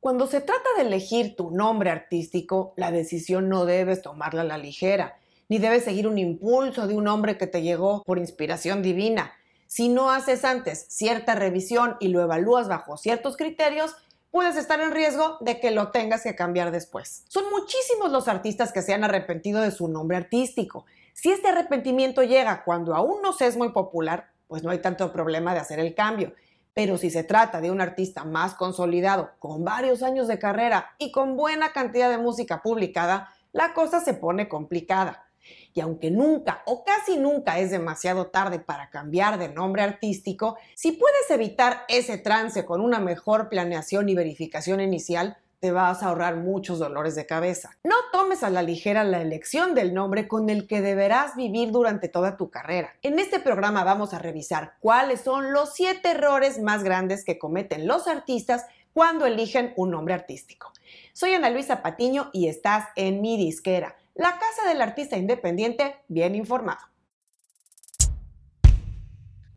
Cuando se trata de elegir tu nombre artístico, la decisión no debes tomarla a la ligera, ni debes seguir un impulso de un hombre que te llegó por inspiración divina. Si no haces antes cierta revisión y lo evalúas bajo ciertos criterios, puedes estar en riesgo de que lo tengas que cambiar después. Son muchísimos los artistas que se han arrepentido de su nombre artístico. Si este arrepentimiento llega cuando aún no se es muy popular, pues no hay tanto problema de hacer el cambio. Pero si se trata de un artista más consolidado, con varios años de carrera y con buena cantidad de música publicada, la cosa se pone complicada. Y aunque nunca o casi nunca es demasiado tarde para cambiar de nombre artístico, si puedes evitar ese trance con una mejor planeación y verificación inicial, te vas a ahorrar muchos dolores de cabeza. No tomes a la ligera la elección del nombre con el que deberás vivir durante toda tu carrera. En este programa vamos a revisar cuáles son los siete errores más grandes que cometen los artistas cuando eligen un nombre artístico. Soy Ana Luisa Patiño y estás en mi disquera la casa del artista independiente bien informado.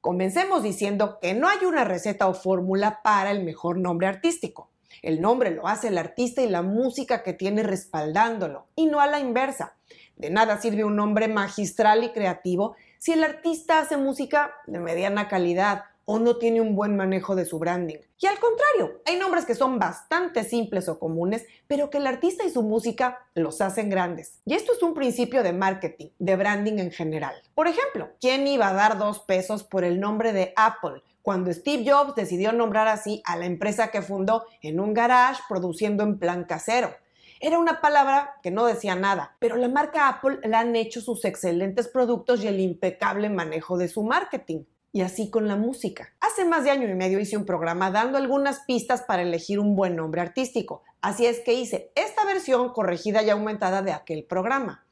Comencemos diciendo que no hay una receta o fórmula para el mejor nombre artístico. El nombre lo hace el artista y la música que tiene respaldándolo, y no a la inversa. De nada sirve un nombre magistral y creativo si el artista hace música de mediana calidad o no tiene un buen manejo de su branding. Y al contrario, hay nombres que son bastante simples o comunes, pero que el artista y su música los hacen grandes. Y esto es un principio de marketing, de branding en general. Por ejemplo, ¿quién iba a dar dos pesos por el nombre de Apple cuando Steve Jobs decidió nombrar así a la empresa que fundó en un garage produciendo en plan casero? Era una palabra que no decía nada, pero la marca Apple le han hecho sus excelentes productos y el impecable manejo de su marketing y así con la música. Hace más de año y medio hice un programa dando algunas pistas para elegir un buen nombre artístico, así es que hice esta versión corregida y aumentada de aquel programa.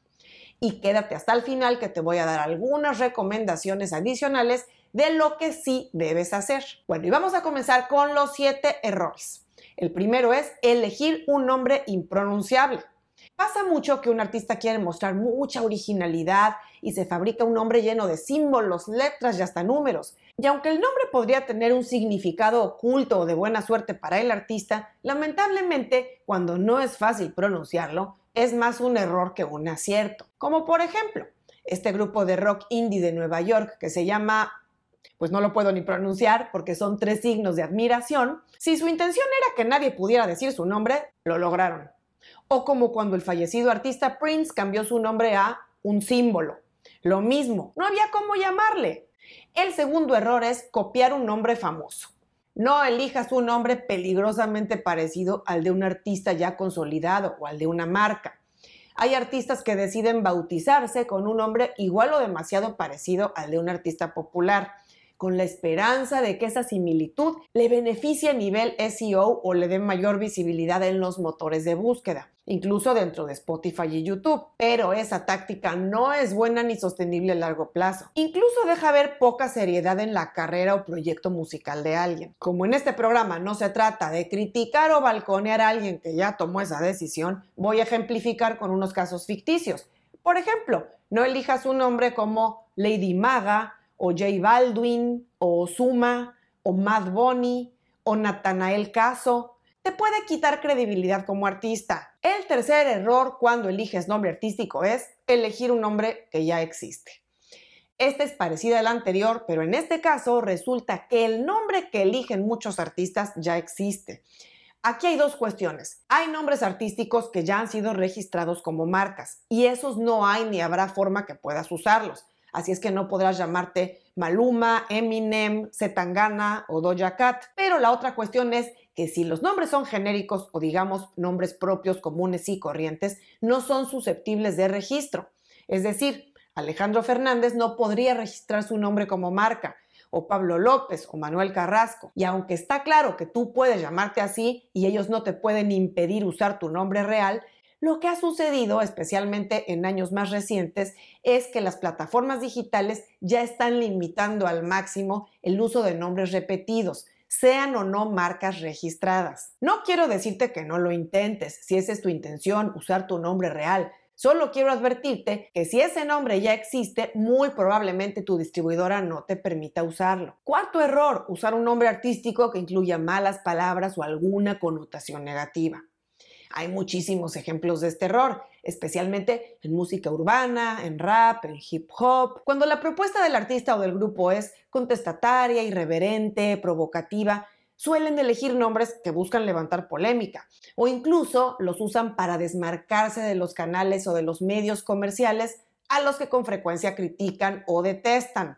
Y quédate hasta el final que te voy a dar algunas recomendaciones adicionales de lo que sí debes hacer. Bueno, y vamos a comenzar con los siete errores. El primero es elegir un nombre impronunciable. Pasa mucho que un artista quiere mostrar mucha originalidad y se fabrica un nombre lleno de símbolos, letras y hasta números. Y aunque el nombre podría tener un significado oculto o de buena suerte para el artista, lamentablemente cuando no es fácil pronunciarlo, es más un error que un acierto. Como por ejemplo, este grupo de rock indie de Nueva York que se llama pues no lo puedo ni pronunciar porque son tres signos de admiración, si su intención era que nadie pudiera decir su nombre, lo lograron o como cuando el fallecido artista Prince cambió su nombre a un símbolo. Lo mismo, no había cómo llamarle. El segundo error es copiar un nombre famoso. No elijas un nombre peligrosamente parecido al de un artista ya consolidado o al de una marca. Hay artistas que deciden bautizarse con un nombre igual o demasiado parecido al de un artista popular con la esperanza de que esa similitud le beneficie a nivel SEO o le dé mayor visibilidad en los motores de búsqueda, incluso dentro de Spotify y YouTube. Pero esa táctica no es buena ni sostenible a largo plazo. Incluso deja ver poca seriedad en la carrera o proyecto musical de alguien. Como en este programa no se trata de criticar o balconear a alguien que ya tomó esa decisión, voy a ejemplificar con unos casos ficticios. Por ejemplo, no elijas un nombre como Lady Maga, o J Baldwin, o Suma, o Mad Bunny, o Natanael Caso, te puede quitar credibilidad como artista. El tercer error cuando eliges nombre artístico es elegir un nombre que ya existe. Esta es parecida al anterior, pero en este caso resulta que el nombre que eligen muchos artistas ya existe. Aquí hay dos cuestiones. Hay nombres artísticos que ya han sido registrados como marcas y esos no hay ni habrá forma que puedas usarlos así es que no podrás llamarte Maluma, Eminem, Zetangana o Doja Cat. Pero la otra cuestión es que si los nombres son genéricos o digamos nombres propios, comunes y corrientes, no son susceptibles de registro. Es decir, Alejandro Fernández no podría registrar su nombre como marca, o Pablo López o Manuel Carrasco. Y aunque está claro que tú puedes llamarte así y ellos no te pueden impedir usar tu nombre real, lo que ha sucedido, especialmente en años más recientes, es que las plataformas digitales ya están limitando al máximo el uso de nombres repetidos, sean o no marcas registradas. No quiero decirte que no lo intentes, si esa es tu intención, usar tu nombre real, Solo quiero advertirte que si ese nombre ya existe, muy probablemente tu distribuidora no te permita usarlo. Cuarto error, usar un nombre artístico que incluya malas palabras o alguna connotación negativa. Hay muchísimos ejemplos de este error, especialmente en música urbana, en rap, en hip hop. Cuando la propuesta del artista o del grupo es contestataria, irreverente, provocativa, suelen elegir nombres que buscan levantar polémica o incluso los usan para desmarcarse de los canales o de los medios comerciales a los que con frecuencia critican o detestan.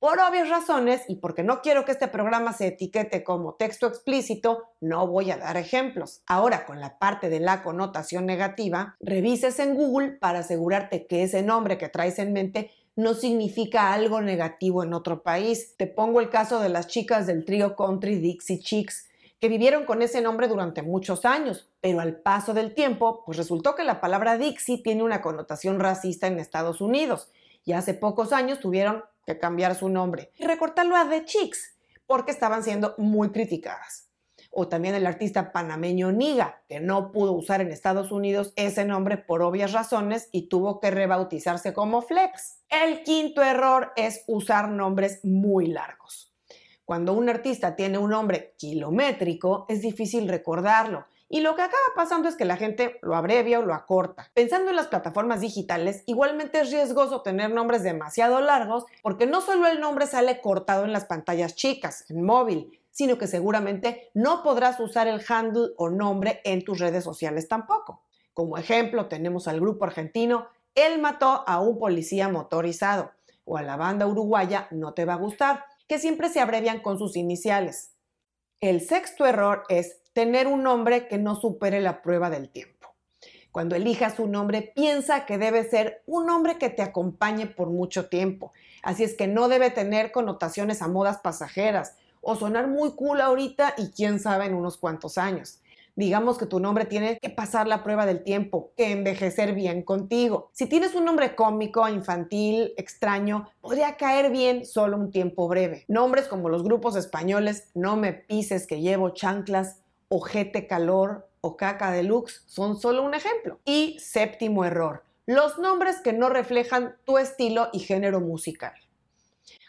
Por obvias razones y porque no quiero que este programa se etiquete como texto explícito, no voy a dar ejemplos. Ahora, con la parte de la connotación negativa, revises en Google para asegurarte que ese nombre que traes en mente no significa algo negativo en otro país. Te pongo el caso de las chicas del trío country Dixie Chicks, que vivieron con ese nombre durante muchos años, pero al paso del tiempo, pues resultó que la palabra Dixie tiene una connotación racista en Estados Unidos, y hace pocos años tuvieron que cambiar su nombre y recortarlo a The Chicks, porque estaban siendo muy criticadas o también el artista panameño Niga, que no pudo usar en Estados Unidos ese nombre por obvias razones y tuvo que rebautizarse como Flex. El quinto error es usar nombres muy largos. Cuando un artista tiene un nombre kilométrico, es difícil recordarlo. Y lo que acaba pasando es que la gente lo abrevia o lo acorta. Pensando en las plataformas digitales, igualmente es riesgoso tener nombres demasiado largos porque no solo el nombre sale cortado en las pantallas chicas, en móvil, sino que seguramente no podrás usar el handle o nombre en tus redes sociales tampoco. Como ejemplo, tenemos al grupo argentino Él mató a un policía motorizado o a la banda uruguaya No te va a gustar, que siempre se abrevian con sus iniciales. El sexto error es tener un nombre que no supere la prueba del tiempo. Cuando elijas un nombre, piensa que debe ser un nombre que te acompañe por mucho tiempo. Así es que no debe tener connotaciones a modas pasajeras o sonar muy cool ahorita y quién sabe en unos cuantos años. Digamos que tu nombre tiene que pasar la prueba del tiempo, que envejecer bien contigo. Si tienes un nombre cómico, infantil, extraño, podría caer bien solo un tiempo breve. Nombres como los grupos españoles No me pises que llevo chanclas, Ojete calor o Caca deluxe son solo un ejemplo. Y séptimo error, los nombres que no reflejan tu estilo y género musical.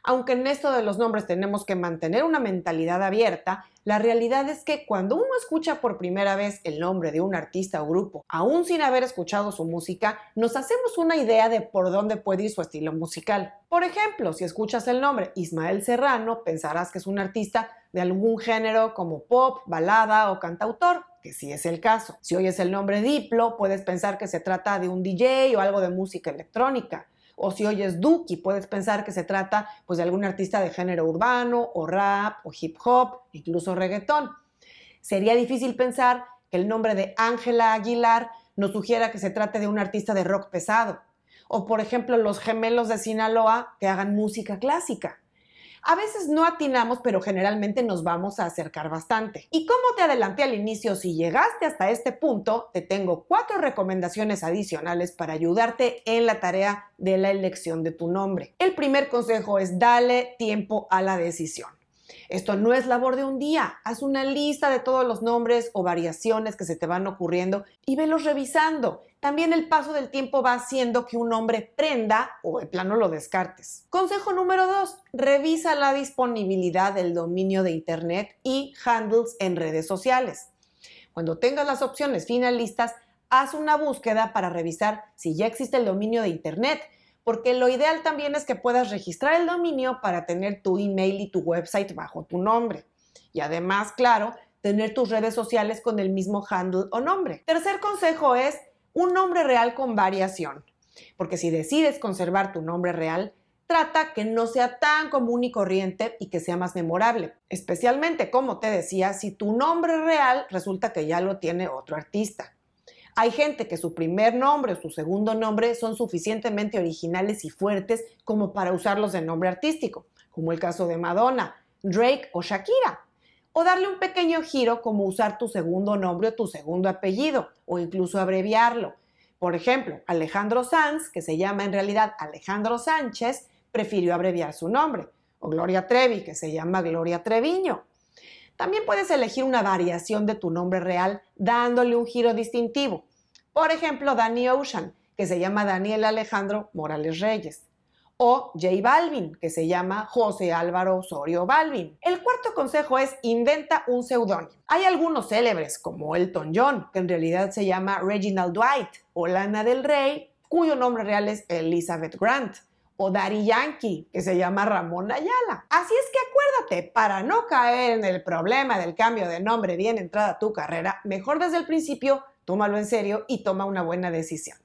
Aunque en esto de los nombres tenemos que mantener una mentalidad abierta, la realidad es que cuando uno escucha por primera vez el nombre de un artista o grupo, aún sin haber escuchado su música, nos hacemos una idea de por dónde puede ir su estilo musical. Por ejemplo, si escuchas el nombre Ismael Serrano, pensarás que es un artista de algún género como pop, balada o cantautor, que sí es el caso. Si oyes el nombre Diplo, puedes pensar que se trata de un DJ o algo de música electrónica o si oyes Duki, puedes pensar que se trata pues, de algún artista de género urbano o rap o hip hop, incluso reggaetón. Sería difícil pensar que el nombre de Ángela Aguilar nos sugiera que se trate de un artista de rock pesado. O por ejemplo los gemelos de Sinaloa que hagan música clásica. A veces no atinamos, pero generalmente nos vamos a acercar bastante. Y como te adelanté al inicio, si llegaste hasta este punto, te tengo cuatro recomendaciones adicionales para ayudarte en la tarea de la elección de tu nombre. El primer consejo es dale tiempo a la decisión. Esto no es labor de un día. Haz una lista de todos los nombres o variaciones que se te van ocurriendo y velos revisando. También el paso del tiempo va haciendo que un nombre prenda o de plano lo descartes. Consejo número 2. Revisa la disponibilidad del dominio de Internet y handles en redes sociales. Cuando tengas las opciones finalistas, haz una búsqueda para revisar si ya existe el dominio de Internet porque lo ideal también es que puedas registrar el dominio para tener tu email y tu website bajo tu nombre. Y además, claro, tener tus redes sociales con el mismo handle o nombre. Tercer consejo es un nombre real con variación, porque si decides conservar tu nombre real, trata que no sea tan común y corriente y que sea más memorable. Especialmente, como te decía, si tu nombre real resulta que ya lo tiene otro artista. Hay gente que su primer nombre o su segundo nombre son suficientemente originales y fuertes como para usarlos de nombre artístico, como el caso de Madonna, Drake o Shakira. O darle un pequeño giro como usar tu segundo nombre o tu segundo apellido, o incluso abreviarlo. Por ejemplo, Alejandro Sanz, que se llama en realidad Alejandro Sánchez, prefirió abreviar su nombre. O Gloria Trevi, que se llama Gloria Treviño. También puedes elegir una variación de tu nombre real dándole un giro distintivo. Por ejemplo, Danny Ocean, que se llama Daniel Alejandro Morales Reyes. O J Balvin, que se llama José Álvaro Osorio Balvin. El cuarto consejo es inventa un seudónimo. Hay algunos célebres, como Elton John, que en realidad se llama Reginald Dwight, o Lana del Rey, cuyo nombre real es Elizabeth Grant o Daddy Yankee, que se llama Ramón Ayala. Así es que acuérdate, para no caer en el problema del cambio de nombre bien entrada tu carrera, mejor desde el principio tómalo en serio y toma una buena decisión.